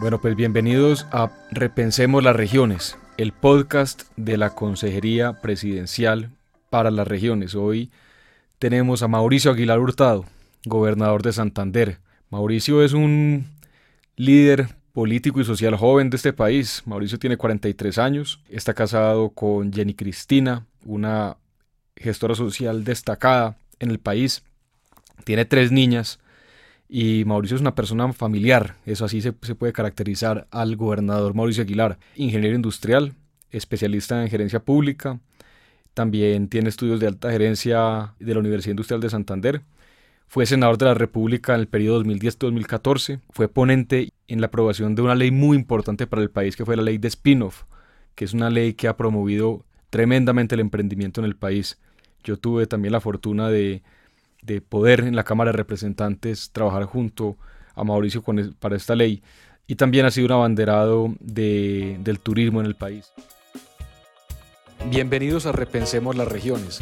Bueno, pues bienvenidos a Repensemos las Regiones, el podcast de la Consejería Presidencial para las Regiones. Hoy tenemos a Mauricio Aguilar Hurtado, gobernador de Santander. Mauricio es un líder político y social joven de este país. Mauricio tiene 43 años, está casado con Jenny Cristina, una gestora social destacada en el país. Tiene tres niñas y Mauricio es una persona familiar, eso así se, puede caracterizar al gobernador Mauricio Aguilar, ingeniero industrial, especialista en gerencia pública, también tiene estudios de alta gerencia de la Universidad Industrial de Santander, fue senador de la República en el periodo 2010-2014, fue ponente en la aprobación de una ley muy importante para el país que fue la ley de spin-off, que es una ley que ha promovido tremendamente el emprendimiento en el país. Yo tuve también la fortuna de de poder en la Cámara de Representantes trabajar junto a Mauricio para esta ley y también ha sido un abanderado del turismo en el país. Bienvenidos a Repensemos las Regiones,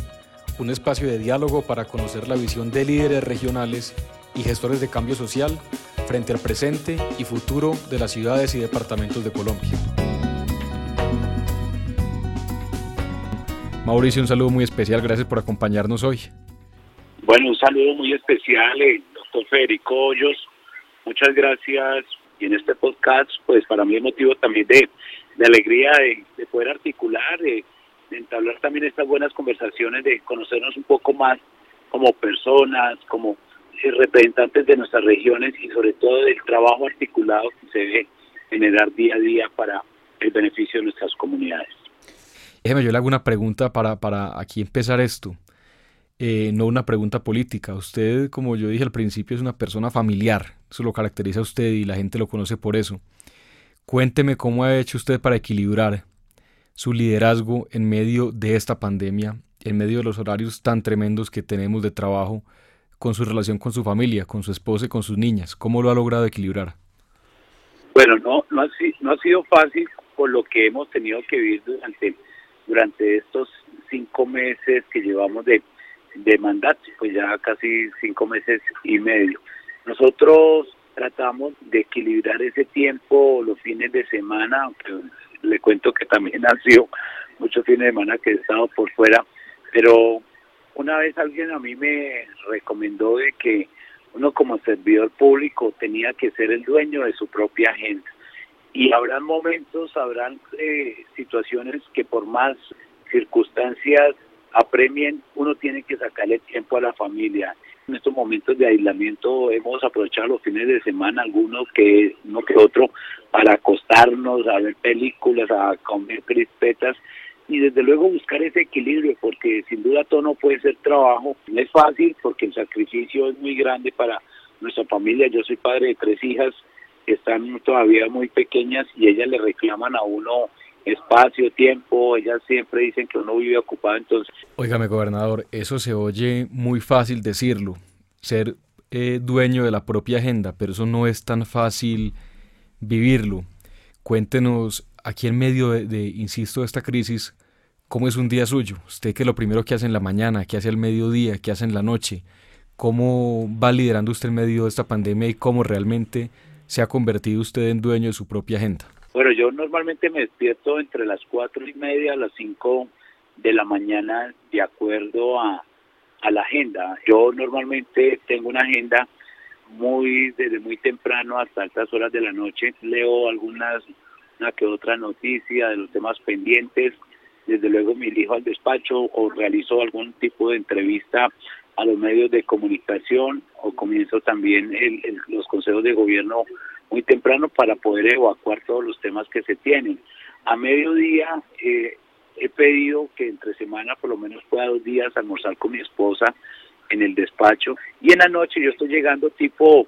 un espacio de diálogo para conocer la visión de líderes regionales y gestores de cambio social frente al presente y futuro de las ciudades y departamentos de Colombia. Mauricio, un saludo muy especial, gracias por acompañarnos hoy. Bueno, un saludo muy especial, eh, doctor Federico Hoyos. Muchas gracias. Y en este podcast, pues para mí es motivo también de, alegría de, poder articular, de, entablar también estas buenas conversaciones, de conocernos un poco más como personas, como eh, representantes de nuestras regiones y sobre todo del trabajo articulado que se debe generar día a día para el beneficio de nuestras comunidades. Déjeme, yo le hago una pregunta para, para aquí empezar esto. Eh, no una pregunta política. Usted, como yo dije al principio, es una persona familiar. Eso lo caracteriza a usted y la gente lo conoce por eso. Cuénteme cómo ha hecho usted para equilibrar su liderazgo en medio de esta pandemia, en medio de los horarios tan tremendos que tenemos de trabajo, con su relación con su familia, con su esposa y con sus niñas. ¿Cómo lo ha logrado equilibrar? Bueno, no, no, ha, sido fácil por lo que hemos tenido que vivir durante, durante estos cinco meses que llevamos de de mandato, pues ya casi cinco meses y medio. Nosotros tratamos de equilibrar ese tiempo los fines de semana, aunque le cuento que también han sido muchos fines de semana que he estado por fuera, pero una vez alguien a mí me recomendó de que uno como servidor público tenía que ser el dueño de su propia agenda. Y habrán momentos, habrán eh, situaciones que por más circunstancias apremien, uno tiene que sacarle tiempo a la familia. En estos momentos de aislamiento hemos aprovechado los fines de semana, algunos que uno que otro, para acostarnos, a ver películas, a comer crispetas y desde luego buscar ese equilibrio, porque sin duda todo no puede ser trabajo. No es fácil porque el sacrificio es muy grande para nuestra familia. Yo soy padre de tres hijas que están todavía muy pequeñas y ellas le reclaman a uno espacio, tiempo, ellas siempre dicen que uno vive ocupado, entonces... Óigame, gobernador, eso se oye muy fácil decirlo, ser eh, dueño de la propia agenda, pero eso no es tan fácil vivirlo. Cuéntenos, aquí en medio de, de, insisto, de esta crisis, ¿cómo es un día suyo? Usted que lo primero que hace en la mañana, que hace al mediodía, que hace en la noche, ¿cómo va liderando usted en medio de esta pandemia y cómo realmente se ha convertido usted en dueño de su propia agenda? Bueno, yo normalmente me despierto entre las cuatro y media a las cinco de la mañana de acuerdo a, la agenda. Yo normalmente tengo una agenda muy desde muy temprano hasta altas horas de la noche. Leo algunas, una que otra noticia de los temas pendientes. Desde luego me dirijo al despacho o realizo algún tipo de entrevista a los medios de comunicación o comienzo también los consejos de gobierno muy temprano para poder evacuar todos los temas que se tienen. A mediodía eh, he pedido que entre semana por lo menos pueda dos días almorzar con mi esposa en el despacho y en la noche yo estoy llegando tipo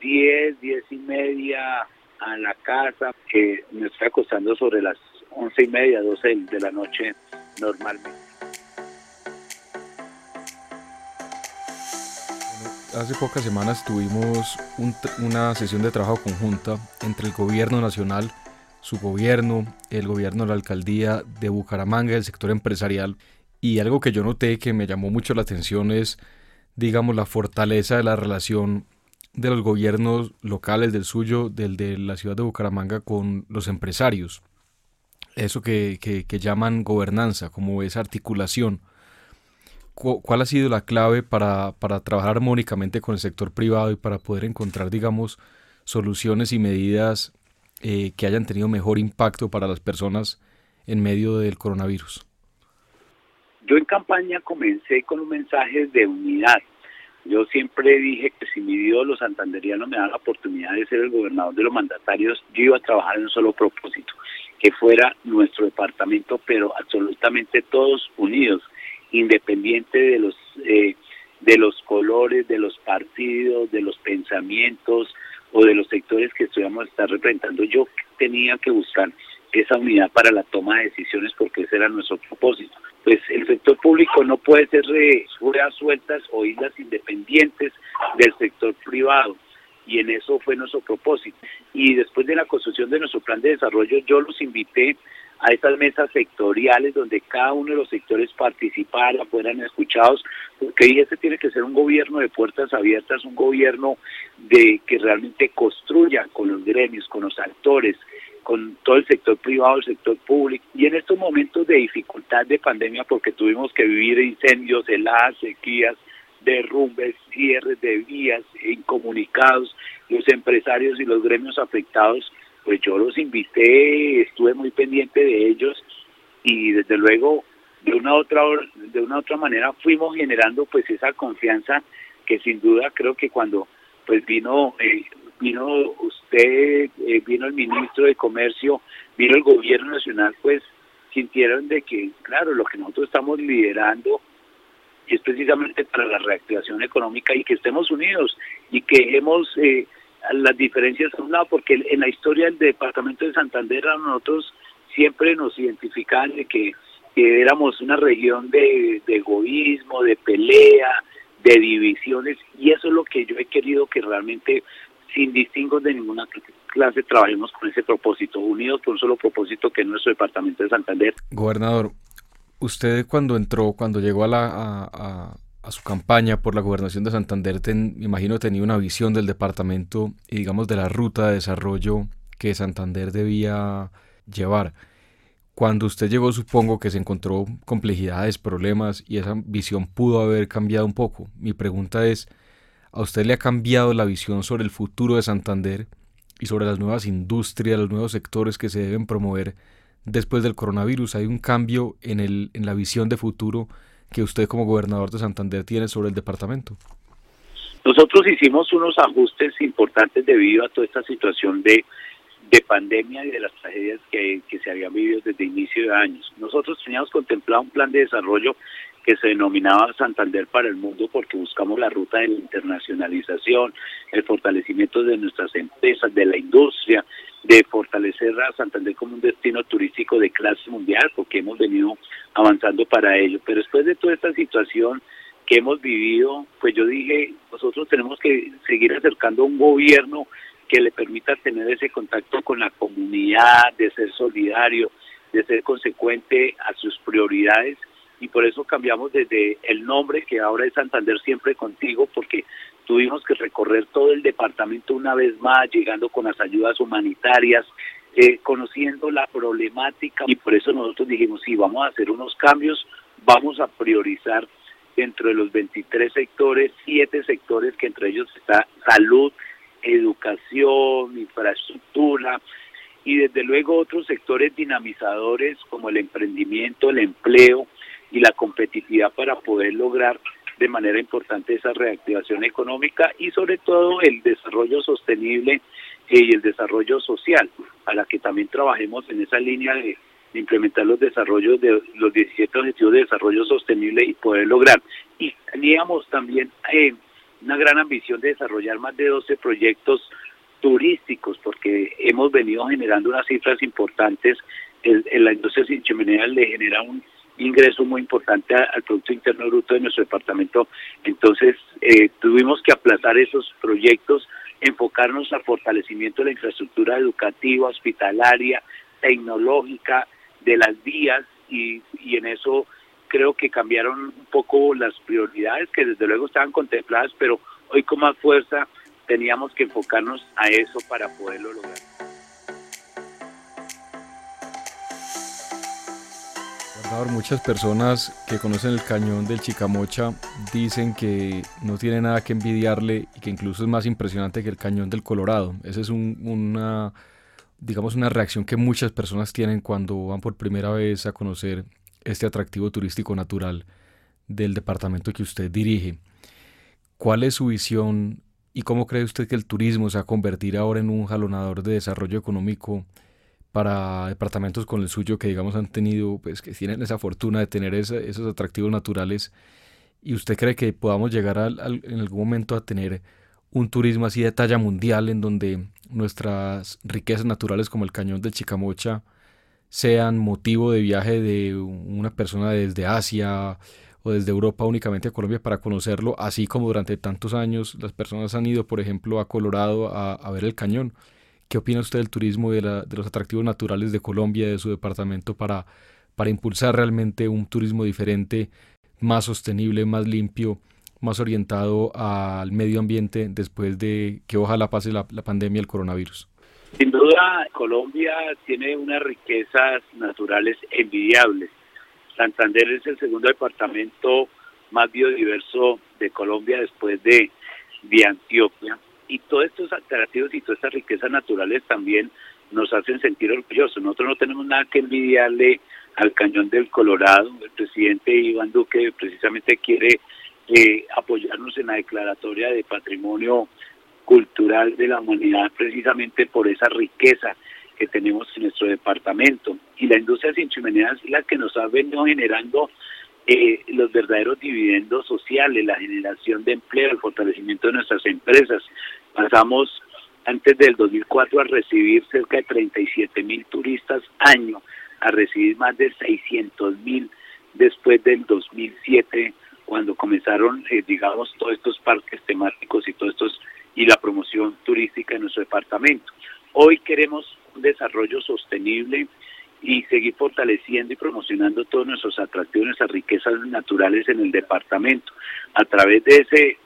10, 10 y media a la casa, que me estoy acostando sobre las once y media, 12 de la noche normalmente. Hace pocas semanas tuvimos una sesión de trabajo conjunta entre el gobierno nacional, su gobierno, el gobierno de la alcaldía de Bucaramanga, el sector empresarial. Y algo que yo noté que me llamó mucho la atención es, digamos, la fortaleza de la relación de los gobiernos locales, del suyo, del de la ciudad de Bucaramanga, con los empresarios. Eso que, que, llaman gobernanza, como esa articulación. ¿Cuál ha sido la clave para, para trabajar armónicamente con el sector privado y para poder encontrar, digamos, soluciones y medidas eh, que hayan tenido mejor impacto para las personas en medio del coronavirus? Yo en campaña comencé con un mensaje de unidad. Yo siempre dije que si mi Dios los santanderianos me dan la oportunidad de ser el gobernador de los mandatarios, yo iba a trabajar en un solo propósito, que fuera nuestro departamento, pero absolutamente todos unidos, independiente de los eh, de los colores, de los partidos, de los pensamientos o de los sectores que estuviéramos estar representando. Yo tenía que buscar esa unidad para la toma de decisiones porque ese era nuestro propósito. Pues el sector público no puede ser de ruedas sueltas o islas independientes del sector privado y en eso fue nuestro propósito. Y después de la construcción de nuestro plan de desarrollo yo los invité a estas mesas sectoriales donde cada uno de los sectores participara, fueran escuchados, porque este tiene que ser un gobierno de puertas abiertas, un gobierno de que realmente construya con los gremios, con los actores, con todo el sector privado, el sector público. Y en estos momentos de dificultad de pandemia, porque tuvimos que vivir incendios, heladas, sequías, derrumbes, cierres de vías, incomunicados, los empresarios y los gremios afectados, pues yo los invité, estuve muy pendiente de ellos y desde luego de una otra de una otra manera fuimos generando pues esa confianza que sin duda creo que cuando pues vino eh, vino usted, eh, vino el ministro de Comercio, vino el gobierno nacional, pues sintieron de que, claro, lo que nosotros estamos liderando es precisamente para la reactivación económica y que estemos unidos y que hemos eh, las diferencias a un lado, porque en la historia del departamento de Santander nosotros siempre nos identificaban de que, éramos una región de, de egoísmo, de pelea, de divisiones, y eso es lo que yo he querido que realmente sin distingos de ninguna clase trabajemos con ese propósito, unidos por un solo propósito que es nuestro departamento de Santander. Gobernador, usted cuando entró, cuando llegó a, la, a, a, su campaña por la gobernación de Santander, me imagino tenía una visión del departamento y digamos de la ruta de desarrollo que Santander debía llevar. Cuando usted llegó, supongo que se encontró complejidades, problemas y esa visión pudo haber cambiado un poco. Mi pregunta es, ¿A usted le ha cambiado la visión sobre el futuro de Santander y sobre las nuevas industrias, los nuevos sectores que se deben promover después del coronavirus? ¿Hay un cambio en, el, en la visión de futuro que usted como gobernador de Santander tiene sobre el departamento? Nosotros hicimos unos ajustes importantes debido a toda esta situación de, de pandemia y de las tragedias que, que se habían vivido desde inicio de años. Nosotros teníamos contemplado un plan de desarrollo que se denominaba Santander para el mundo porque buscamos la ruta de la internacionalización, el fortalecimiento de nuestras empresas, de la industria, de fortalecer a Santander como un destino turístico de clase mundial porque hemos venido avanzando para ello. Pero después de toda esta situación que hemos vivido, pues yo dije, nosotros tenemos que seguir acercando a un gobierno que le permita tener ese contacto con la comunidad, de ser solidario, de ser consecuente a sus prioridades y por eso cambiamos desde el nombre que ahora es Santander siempre contigo porque tuvimos que recorrer todo el departamento una vez más llegando con las ayudas humanitarias eh, conociendo la problemática y por eso nosotros dijimos sí vamos a hacer unos cambios vamos a priorizar dentro de los 23 sectores siete sectores que entre ellos está salud educación infraestructura y desde luego otros sectores dinamizadores como el emprendimiento el empleo y la competitividad para poder lograr de manera importante esa reactivación económica y sobre todo el desarrollo sostenible y el desarrollo social, para que también trabajemos en esa línea de, implementar los desarrollos de los 17 objetivos de desarrollo sostenible y poder lograr. Y teníamos también eh, una gran ambición de desarrollar más de 12 proyectos turísticos, porque hemos venido generando unas cifras importantes. En, la industria sin chimenea le genera un ingreso muy importante al Producto Interno Bruto de nuestro departamento. Entonces, eh, tuvimos que aplazar esos proyectos, enfocarnos al fortalecimiento de la infraestructura educativa, hospitalaria, tecnológica, de las vías y, y en eso creo que cambiaron un poco las prioridades que desde luego estaban contempladas, pero hoy con más fuerza teníamos que enfocarnos a eso para poderlo lograr. Muchas personas que conocen el cañón del Chicamocha dicen que no tiene nada que envidiarle y que incluso es más impresionante que el cañón del Colorado. Esa es una, digamos, una reacción que muchas personas tienen cuando van por primera vez a conocer este atractivo turístico natural del departamento que usted dirige. ¿Cuál es su visión y cómo cree usted que el turismo se va a convertir ahora en un jalonador de desarrollo económico para departamentos con el suyo que digamos han tenido, pues que tienen esa fortuna de tener esos atractivos naturales y usted cree que podamos llegar en algún momento a tener un turismo así de talla mundial en donde nuestras riquezas naturales como el cañón del Chicamocha sean motivo de viaje de una persona desde Asia o desde Europa únicamente a Colombia para conocerlo, así como durante tantos años las personas han ido, por ejemplo, a Colorado a ver el cañón. ¿Qué opina usted del turismo y de, los atractivos naturales de Colombia, de su departamento, para, impulsar realmente un turismo diferente, más sostenible, más limpio, más orientado al medio ambiente después de que ojalá pase la, la pandemia del coronavirus? Sin duda, Colombia tiene unas riquezas naturales envidiables. Santander es el segundo departamento más biodiverso de Colombia después de, de Antioquia y todos estos atractivos y todas estas riquezas naturales también nos hacen sentir orgullosos. Nosotros no tenemos nada que envidiarle al cañón del Colorado. El presidente Iván Duque precisamente quiere eh, apoyarnos en la declaratoria de patrimonio cultural de la humanidad precisamente por esa riqueza que tenemos en nuestro departamento. Y la industria sin chimeneas es la que nos ha venido generando eh, los verdaderos dividendos sociales, la generación de empleo, el fortalecimiento de nuestras empresas. Pasamos antes del 2004 a recibir cerca de 37 mil turistas año, a recibir más de 600 mil después del 2007, cuando comenzaron, eh, digamos, todos estos parques temáticos y todos estos y la promoción turística en nuestro departamento. Hoy queremos un desarrollo sostenible y seguir fortaleciendo y promocionando todos nuestros atractivos, nuestras riquezas naturales en el departamento, a través de ese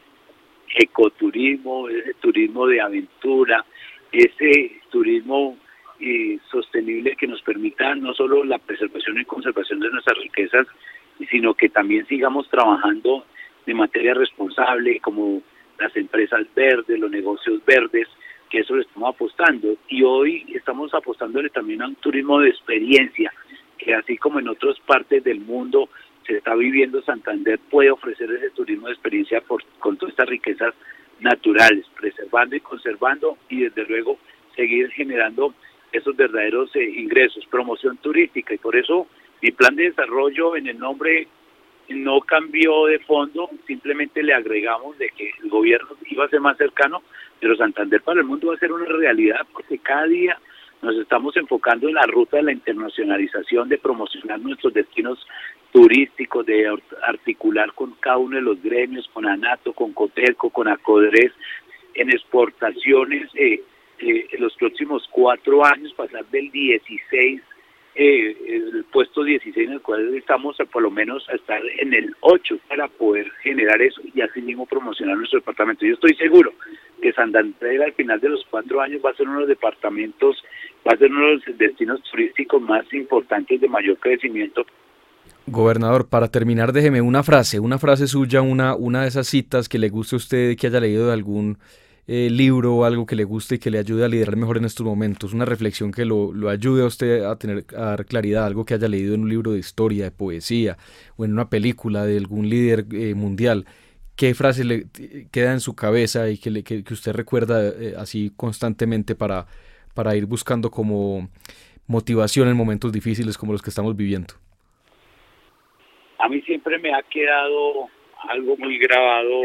ecoturismo, ese turismo de aventura, ese turismo eh, sostenible que nos permita no solo la preservación y conservación de nuestras riquezas, sino que también sigamos trabajando de materia responsable como las empresas verdes, los negocios verdes, que eso le estamos apostando. Y hoy estamos apostándole también a un turismo de experiencia, que así como en otras partes del mundo se está viviendo, Santander puede ofrecer ese turismo de experiencia por, con todas estas riquezas naturales, preservando y conservando y desde luego seguir generando esos verdaderos eh, ingresos, promoción turística. Y por eso mi plan de desarrollo en el nombre no cambió de fondo, simplemente le agregamos de que el gobierno iba a ser más cercano, pero Santander para el mundo va a ser una realidad porque cada día nos estamos enfocando en la ruta de la internacionalización, de promocionar nuestros destinos turísticos, de articular con cada uno de los gremios, con ANATO, con COTELCO, con ACODRES, en exportaciones eh, eh, en los próximos cuatro años, pasar del 16 eh, el puesto 16 en el cual estamos por lo menos a estar en el 8 para poder generar eso y así mismo promocionar nuestro departamento. Yo estoy seguro que Santander al final de los cuatro años va a ser uno de los departamentos, va a ser uno de los destinos turísticos más importantes de mayor crecimiento. Gobernador, para terminar, déjeme una frase, una frase suya, una, una de esas citas que le guste a usted, que haya leído de algún eh, libro o algo que le guste y que le ayude a liderar mejor en estos momentos, una reflexión que lo, lo, ayude a usted a tener a dar claridad, algo que haya leído en un libro de historia, de poesía o en una película de algún líder eh, mundial. ¿Qué frase le queda en su cabeza y que, le, que, usted recuerda eh, así constantemente para, para ir buscando como motivación en momentos difíciles como los que estamos viviendo? A mí siempre me ha quedado algo muy grabado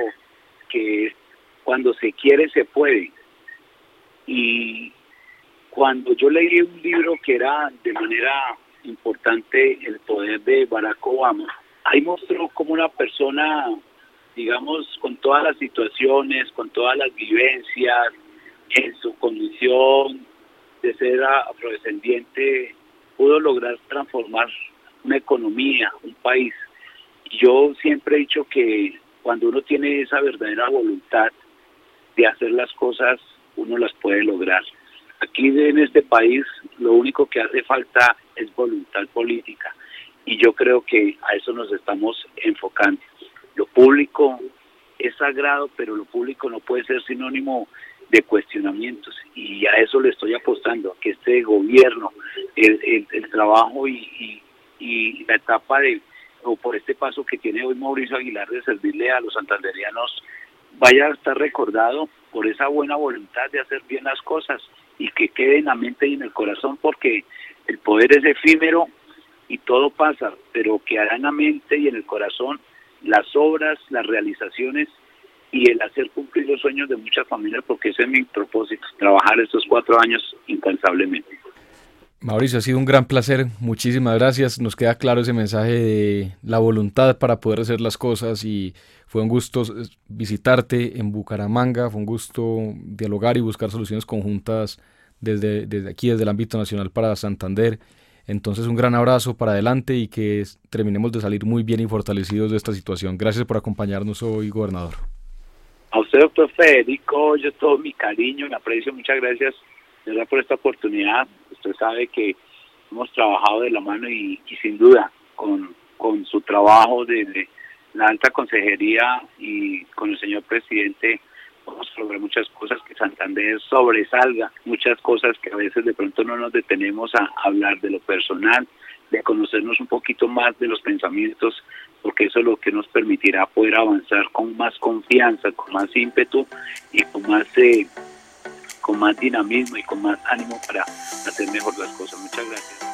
que es cuando se quiere se puede. Y cuando yo leí un libro que era de manera importante el poder de Barack Obama, ahí mostró como una persona, digamos, con todas las situaciones, con todas las vivencias, en su condición de ser afrodescendiente, pudo lograr transformar una economía, un país. Yo siempre he dicho que cuando uno tiene esa verdadera voluntad, de hacer las cosas uno las puede lograr. Aquí en este país lo único que hace falta es voluntad política y yo creo que a eso nos estamos enfocando. Lo público es sagrado, pero lo público no puede ser sinónimo de cuestionamientos y a eso le estoy apostando, que este gobierno, el, trabajo y, la etapa de, o por este paso que tiene hoy Mauricio Aguilar de servirle a los santanderianos, vaya a estar recordado por esa buena voluntad de hacer bien las cosas y que quede en la mente y en el corazón porque el poder es efímero y todo pasa, pero quedará en la mente y en el corazón las obras, las realizaciones y el hacer cumplir los sueños de muchas familias, porque ese es mi propósito, trabajar estos cuatro años incansablemente. Mauricio, ha sido un gran placer, muchísimas gracias. Nos queda claro ese mensaje de la voluntad para poder hacer las cosas y fue un gusto visitarte en Bucaramanga, fue un gusto dialogar y buscar soluciones conjuntas desde, desde aquí, desde el ámbito nacional para Santander. Entonces un gran abrazo para adelante y que terminemos de salir muy bien y fortalecidos de esta situación. Gracias por acompañarnos hoy, gobernador. A usted, doctor Federico, yo todo mi cariño y aprecio, muchas gracias por esta oportunidad. Usted sabe que hemos trabajado de la mano y, sin duda con, con su trabajo desde la alta consejería y con el señor presidente vamos a lograr muchas cosas, que Santander sobresalga, muchas cosas que a veces de pronto no nos detenemos a hablar de lo personal, de conocernos un poquito más de los pensamientos, porque eso es lo que nos permitirá poder avanzar con más confianza, con más ímpetu y con más, eh, con más dinamismo y con más ánimo para hacer mejor las cosas. Muchas gracias.